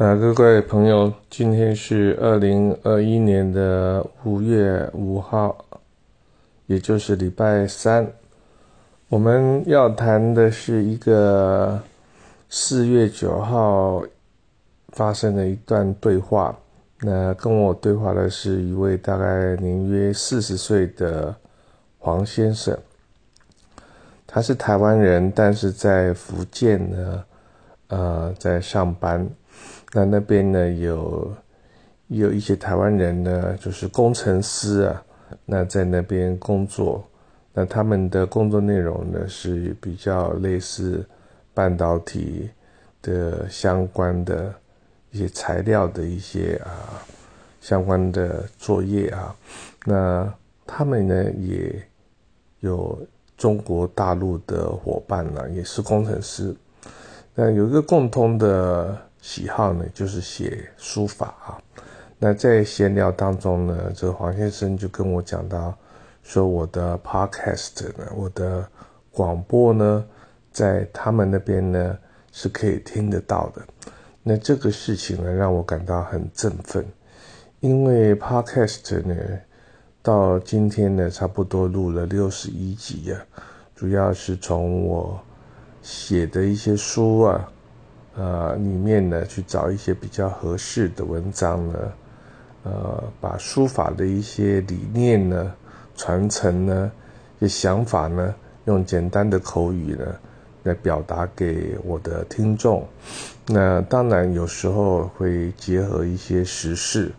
啊，各位朋友，今天是二零二一年的五月五号，也就是礼拜三。我们要谈的是一个四月九号发生的一段对话。那跟我对话的是一位大概年约四十岁的黄先生，他是台湾人，但是在福建呢，呃，在上班。那那边呢有有一些台湾人呢，就是工程师啊，那在那边工作。那他们的工作内容呢是比较类似半导体的相关的。一些材料的一些啊相关的作业啊，那他们呢也有中国大陆的伙伴呢，也是工程师。那有一个共通的喜好呢，就是写书法啊。那在闲聊当中呢，这黄先生就跟我讲到，说我的 podcast 呢，我的广播呢，在他们那边呢是可以听得到的。那这个事情呢，让我感到很振奋，因为 Podcast 呢，到今天呢，差不多录了六十一集呀，主要是从我写的一些书啊，呃，里面呢，去找一些比较合适的文章呢，呃，把书法的一些理念呢，传承呢，一些想法呢，用简单的口语呢。来表达给我的听众，那当然有时候会结合一些时事，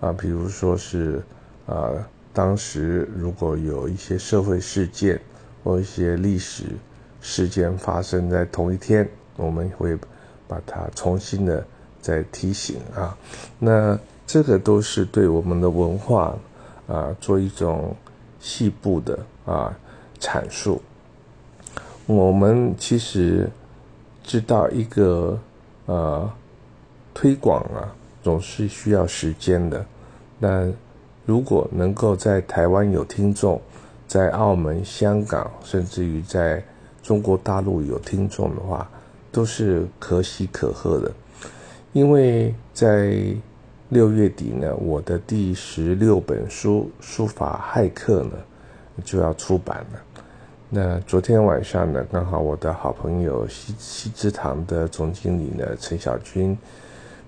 啊，比如说是啊，当时如果有一些社会事件或一些历史事件发生在同一天，我们会把它重新的再提醒啊，那这个都是对我们的文化啊做一种细部的啊阐述。我们其实知道一个呃推广啊，总是需要时间的。那如果能够在台湾有听众，在澳门、香港，甚至于在中国大陆有听众的话，都是可喜可贺的。因为在六月底呢，我的第十六本书《书法骇客》呢就要出版了。那昨天晚上呢，刚好我的好朋友西西之堂的总经理呢，陈小军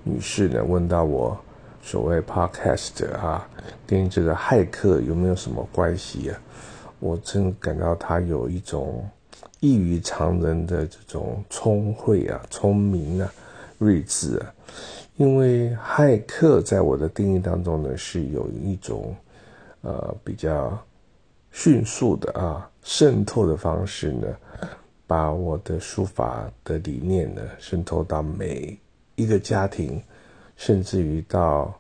女士呢，问到我所谓 podcast 啊，跟这个骇客有没有什么关系啊？我真感到他有一种异于常人的这种聪慧啊、聪明啊、睿智啊。因为骇客在我的定义当中呢，是有一种呃比较迅速的啊。渗透的方式呢，把我的书法的理念呢渗透到每一个家庭，甚至于到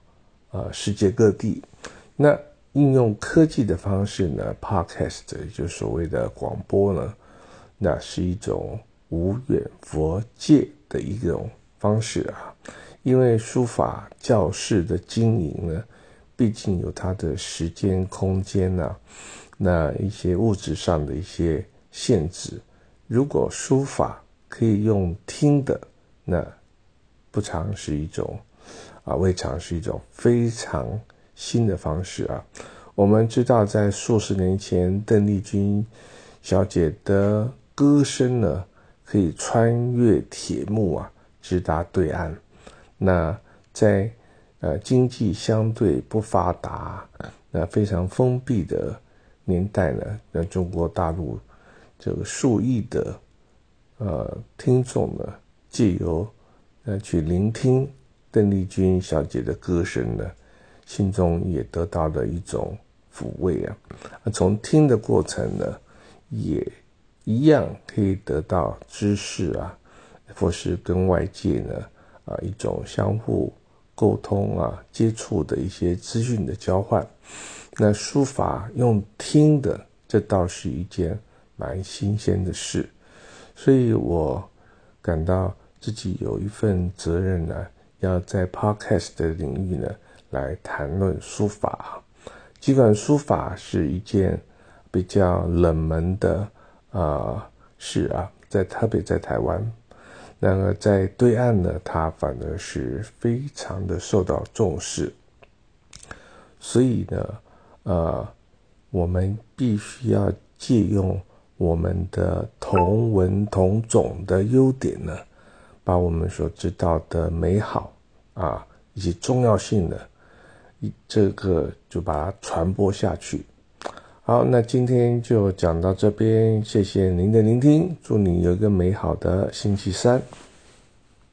呃世界各地。那应用科技的方式呢，Podcast 就所谓的广播呢，那是一种无远佛界的一种方式啊。因为书法教室的经营呢，毕竟有它的时间空间呐。那一些物质上的一些限制，如果书法可以用听的，那不尝是一种啊，未尝是一种非常新的方式啊。我们知道，在数十年前，邓丽君小姐的歌声呢，可以穿越铁幕啊，直达对岸。那在呃经济相对不发达、那非常封闭的。年代呢，那中国大陆这个数亿的呃听众呢，借由呃去聆听邓丽君小姐的歌声呢，心中也得到了一种抚慰啊。从听的过程呢，也一样可以得到知识啊，或是跟外界呢啊一种相互沟通啊、接触的一些资讯的交换。那书法用听的，这倒是一件蛮新鲜的事，所以我感到自己有一份责任呢，要在 podcast 的领域呢来谈论书法。尽管书法是一件比较冷门的啊是啊，在特别在台湾，然而在对岸呢，它反而是非常的受到重视。所以呢，呃，我们必须要借用我们的同文同种的优点呢，把我们所知道的美好啊以及重要性的，这个就把它传播下去。好，那今天就讲到这边，谢谢您的聆听，祝你有一个美好的星期三。